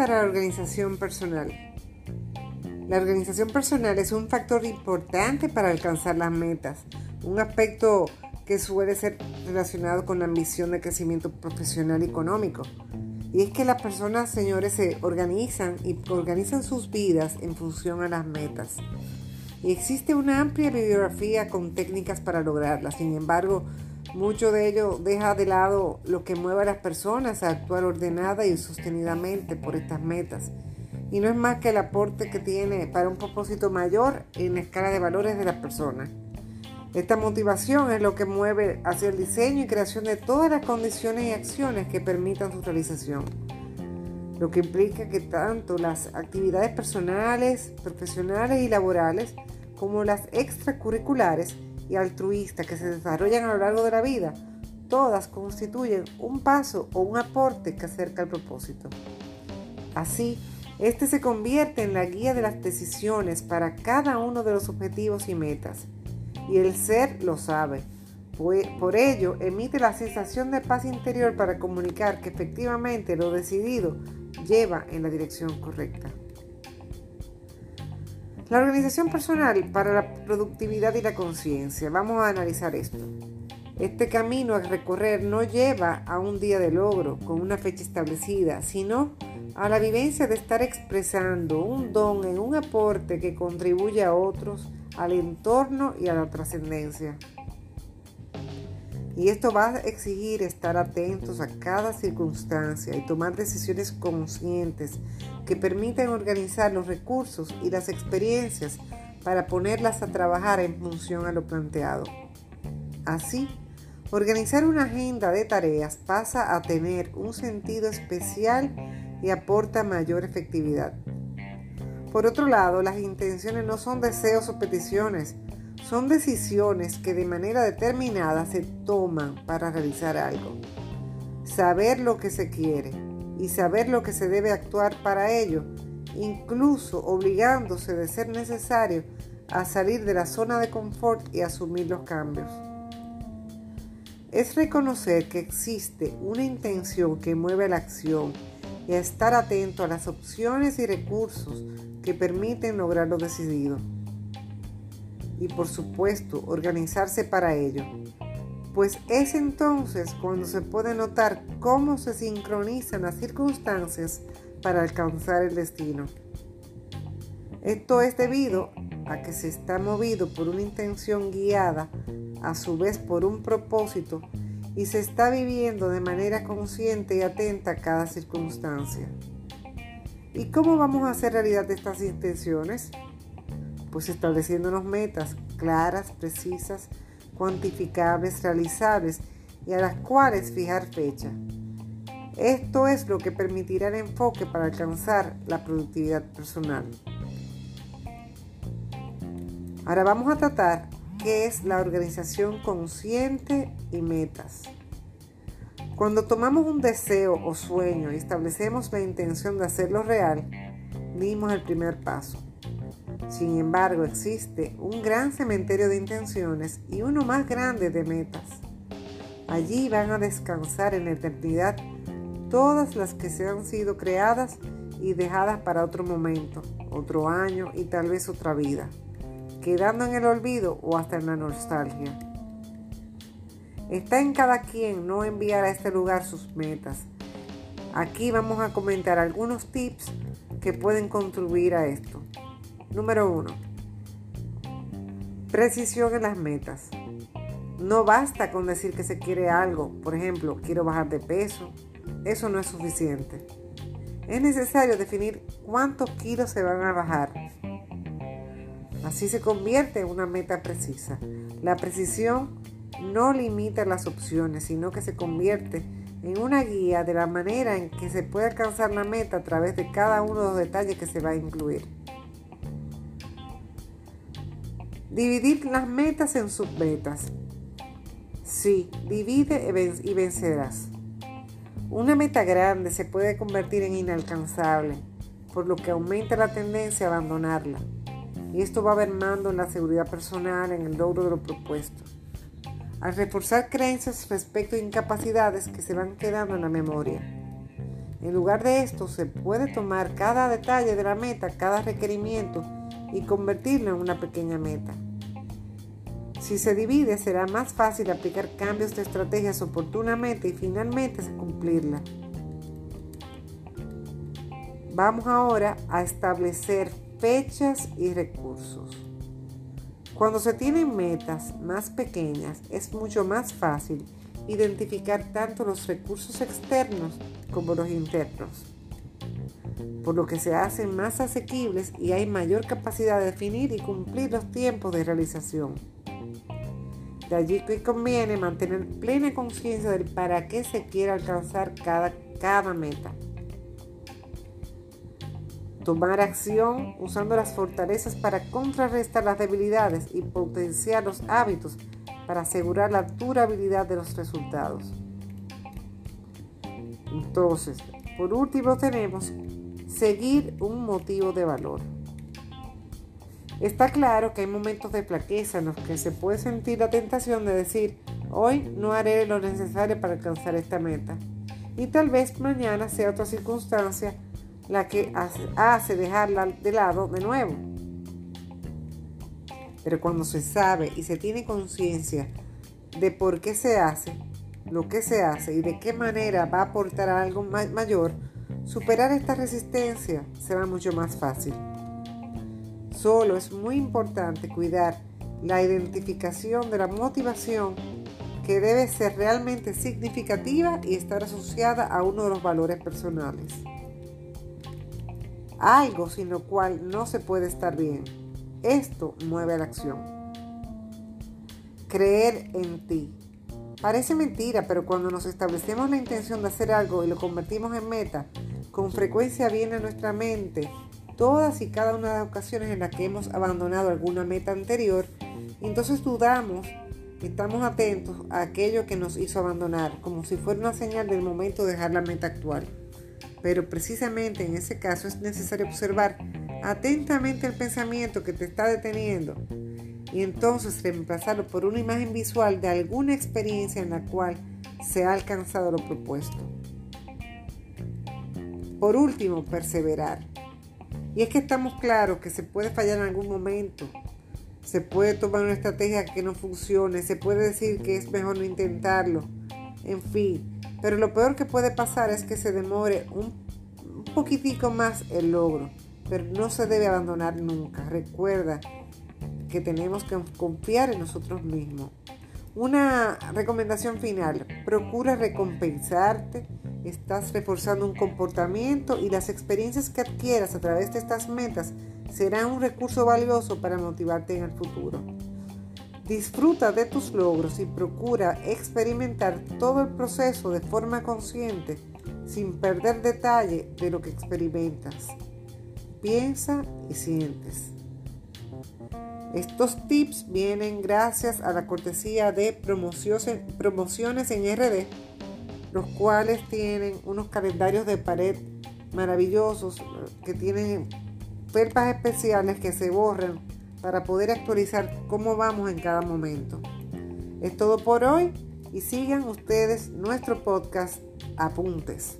para la organización personal? La organización personal es un factor importante para alcanzar las metas, un aspecto que suele ser relacionado con la ambición de crecimiento profesional y económico. Y es que las personas, señores, se organizan y organizan sus vidas en función a las metas. Y existe una amplia bibliografía con técnicas para lograrlas. Sin embargo, mucho de ello deja de lado lo que mueve a las personas a actuar ordenada y sostenidamente por estas metas. Y no es más que el aporte que tiene para un propósito mayor en la escala de valores de la persona. Esta motivación es lo que mueve hacia el diseño y creación de todas las condiciones y acciones que permitan su realización. Lo que implica que tanto las actividades personales, profesionales y laborales, como las extracurriculares y altruistas que se desarrollan a lo largo de la vida, todas constituyen un paso o un aporte que acerca al propósito. Así, este se convierte en la guía de las decisiones para cada uno de los objetivos y metas y el ser lo sabe. Por ello, emite la sensación de paz interior para comunicar que efectivamente lo decidido lleva en la dirección correcta. La organización personal para la productividad y la conciencia. Vamos a analizar esto. Este camino a recorrer no lleva a un día de logro con una fecha establecida, sino a la vivencia de estar expresando un don en un aporte que contribuye a otros al entorno y a la trascendencia. Y esto va a exigir estar atentos a cada circunstancia y tomar decisiones conscientes que permitan organizar los recursos y las experiencias para ponerlas a trabajar en función a lo planteado. Así, organizar una agenda de tareas pasa a tener un sentido especial y aporta mayor efectividad. Por otro lado, las intenciones no son deseos o peticiones, son decisiones que de manera determinada se toman para realizar algo. Saber lo que se quiere y saber lo que se debe actuar para ello, incluso obligándose de ser necesario a salir de la zona de confort y asumir los cambios. Es reconocer que existe una intención que mueve la acción y estar atento a las opciones y recursos que permiten lograr lo decidido. Y por supuesto, organizarse para ello, pues es entonces cuando se puede notar cómo se sincronizan las circunstancias para alcanzar el destino. Esto es debido a que se está movido por una intención guiada, a su vez por un propósito, y se está viviendo de manera consciente y atenta a cada circunstancia. ¿Y cómo vamos a hacer realidad estas intenciones? Pues estableciéndonos metas claras, precisas, cuantificables, realizables y a las cuales fijar fecha. Esto es lo que permitirá el enfoque para alcanzar la productividad personal. Ahora vamos a tratar qué es la organización consciente y metas. Cuando tomamos un deseo o sueño y establecemos la intención de hacerlo real, dimos el primer paso. Sin embargo, existe un gran cementerio de intenciones y uno más grande de metas. Allí van a descansar en la eternidad todas las que se han sido creadas y dejadas para otro momento, otro año y tal vez otra vida, quedando en el olvido o hasta en la nostalgia. Está en cada quien no enviar a este lugar sus metas. Aquí vamos a comentar algunos tips que pueden contribuir a esto. Número 1. Precisión en las metas. No basta con decir que se quiere algo, por ejemplo, quiero bajar de peso. Eso no es suficiente. Es necesario definir cuántos kilos se van a bajar. Así se convierte en una meta precisa. La precisión no limita las opciones, sino que se convierte en una guía de la manera en que se puede alcanzar la meta a través de cada uno de los detalles que se va a incluir. Dividir las metas en submetas. Sí, divide y vencerás. Una meta grande se puede convertir en inalcanzable, por lo que aumenta la tendencia a abandonarla. Y esto va mermando en la seguridad personal, en el logro de lo propuesto al reforzar creencias respecto a incapacidades que se van quedando en la memoria. En lugar de esto, se puede tomar cada detalle de la meta, cada requerimiento y convertirlo en una pequeña meta. Si se divide, será más fácil aplicar cambios de estrategias oportunamente y finalmente cumplirla. Vamos ahora a establecer fechas y recursos. Cuando se tienen metas más pequeñas, es mucho más fácil identificar tanto los recursos externos como los internos, por lo que se hacen más asequibles y hay mayor capacidad de definir y cumplir los tiempos de realización. De allí que conviene mantener plena conciencia del para qué se quiere alcanzar cada, cada meta. Tomar acción usando las fortalezas para contrarrestar las debilidades y potenciar los hábitos para asegurar la durabilidad de los resultados. Entonces, por último tenemos seguir un motivo de valor. Está claro que hay momentos de flaqueza en los que se puede sentir la tentación de decir, hoy no haré lo necesario para alcanzar esta meta. Y tal vez mañana sea otra circunstancia la que hace dejarla de lado de nuevo. Pero cuando se sabe y se tiene conciencia de por qué se hace, lo que se hace y de qué manera va a aportar algo mayor, superar esta resistencia será mucho más fácil. Solo es muy importante cuidar la identificación de la motivación que debe ser realmente significativa y estar asociada a uno de los valores personales. Algo sin lo cual no se puede estar bien. Esto mueve a la acción. Creer en ti. Parece mentira, pero cuando nos establecemos la intención de hacer algo y lo convertimos en meta, con frecuencia viene a nuestra mente todas y cada una de las ocasiones en las que hemos abandonado alguna meta anterior, entonces dudamos estamos atentos a aquello que nos hizo abandonar, como si fuera una señal del momento de dejar la meta actual. Pero precisamente en ese caso es necesario observar atentamente el pensamiento que te está deteniendo y entonces reemplazarlo por una imagen visual de alguna experiencia en la cual se ha alcanzado lo propuesto. Por último, perseverar. Y es que estamos claros que se puede fallar en algún momento. Se puede tomar una estrategia que no funcione. Se puede decir que es mejor no intentarlo. En fin. Pero lo peor que puede pasar es que se demore un, poquitico más el logro. Pero no se debe abandonar nunca. Recuerda que tenemos que confiar en nosotros mismos. Una recomendación final. Procura recompensarte estás reforzando un comportamiento y las experiencias que adquieras a través de estas metas serán un recurso valioso para motivarte en el futuro. Disfruta de tus logros y procura experimentar todo el proceso de forma consciente sin perder detalle de lo que experimentas. Piensa y sientes. Estos tips vienen gracias a la cortesía de promociones en RD los cuales tienen unos calendarios de pared maravillosos que tienen felpas especiales que se borran para poder actualizar cómo vamos en cada momento. Es todo por hoy y sigan ustedes nuestro podcast Apuntes.